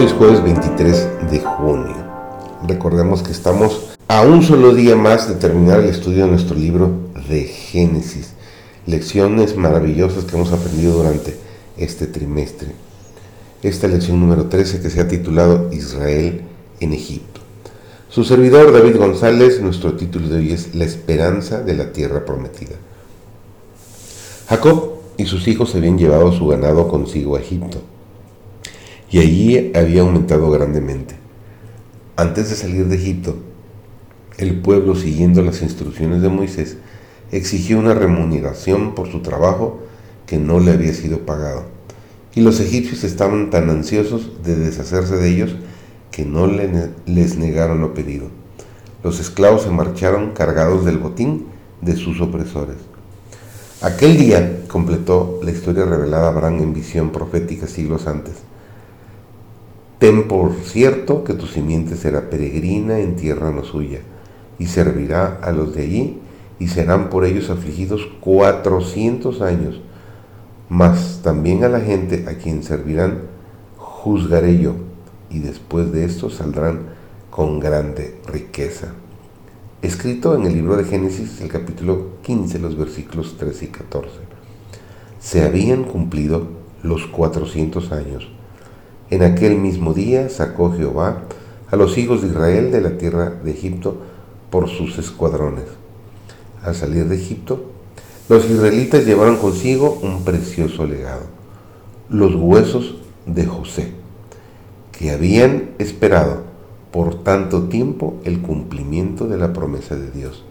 es jueves 23 de junio. Recordemos que estamos a un solo día más de terminar el estudio de nuestro libro de Génesis. Lecciones maravillosas que hemos aprendido durante este trimestre. Esta lección número 13 que se ha titulado Israel en Egipto. Su servidor David González, nuestro título de hoy es La esperanza de la tierra prometida. Jacob y sus hijos habían llevado su ganado consigo a Egipto, y allí había aumentado grandemente. Antes de salir de Egipto, el pueblo, siguiendo las instrucciones de Moisés, exigió una remuneración por su trabajo que no le había sido pagado. Y los egipcios estaban tan ansiosos de deshacerse de ellos que no les negaron lo pedido. Los esclavos se marcharon cargados del botín de sus opresores. Aquel día completó la historia revelada a Abraham en visión profética siglos antes. Ten por cierto que tu simiente será peregrina en tierra no suya, y servirá a los de allí, y serán por ellos afligidos cuatrocientos años. Mas también a la gente a quien servirán juzgaré yo, y después de esto saldrán con grande riqueza escrito en el libro de Génesis, el capítulo 15, los versículos 13 y 14. Se habían cumplido los 400 años. En aquel mismo día sacó Jehová a los hijos de Israel de la tierra de Egipto por sus escuadrones. Al salir de Egipto, los israelitas llevaron consigo un precioso legado, los huesos de José, que habían esperado por tanto tiempo el cumplimiento de la promesa de Dios,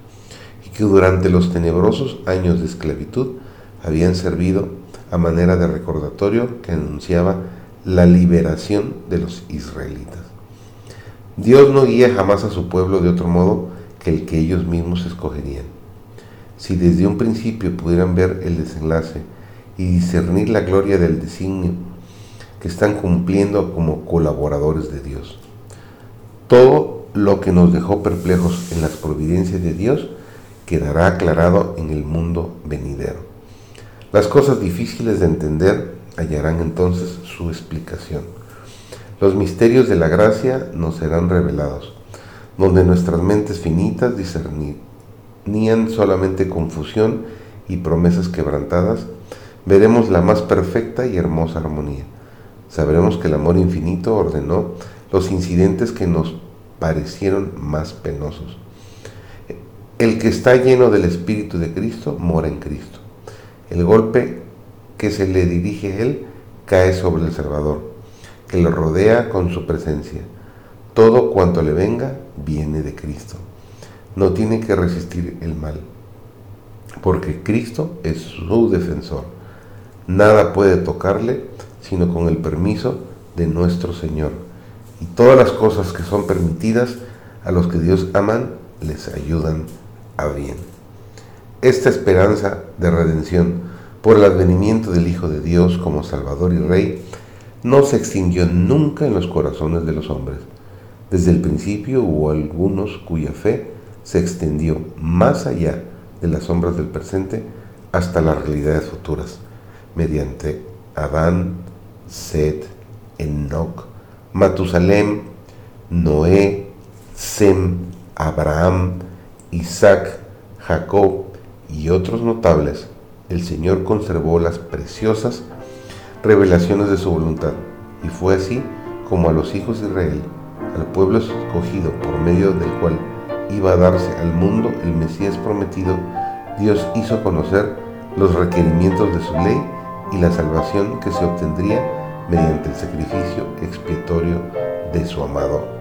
y que durante los tenebrosos años de esclavitud habían servido a manera de recordatorio que anunciaba la liberación de los israelitas. Dios no guía jamás a su pueblo de otro modo que el que ellos mismos escogerían. Si desde un principio pudieran ver el desenlace y discernir la gloria del designio que están cumpliendo como colaboradores de Dios. Todo lo que nos dejó perplejos en las providencias de Dios quedará aclarado en el mundo venidero. Las cosas difíciles de entender hallarán entonces su explicación. Los misterios de la gracia nos serán revelados, donde nuestras mentes finitas discernían solamente confusión y promesas quebrantadas, veremos la más perfecta y hermosa armonía. Sabremos que el amor infinito ordenó los incidentes que nos parecieron más penosos. El que está lleno del Espíritu de Cristo mora en Cristo. El golpe que se le dirige él cae sobre el Salvador, que lo rodea con su presencia. Todo cuanto le venga viene de Cristo. No tiene que resistir el mal, porque Cristo es su defensor. Nada puede tocarle sino con el permiso de nuestro Señor y todas las cosas que son permitidas a los que Dios aman les ayudan a bien. Esta esperanza de redención por el advenimiento del Hijo de Dios como Salvador y Rey no se extinguió nunca en los corazones de los hombres. Desde el principio hubo algunos cuya fe se extendió más allá de las sombras del presente hasta las realidades futuras, mediante Adán, Seth, Enoch, Matusalem, Noé, Sem, Abraham, Isaac, Jacob y otros notables, el Señor conservó las preciosas revelaciones de su voluntad. Y fue así como a los hijos de Israel, al pueblo escogido por medio del cual iba a darse al mundo el Mesías prometido, Dios hizo conocer los requerimientos de su ley y la salvación que se obtendría mediante el sacrificio expiatorio de su amado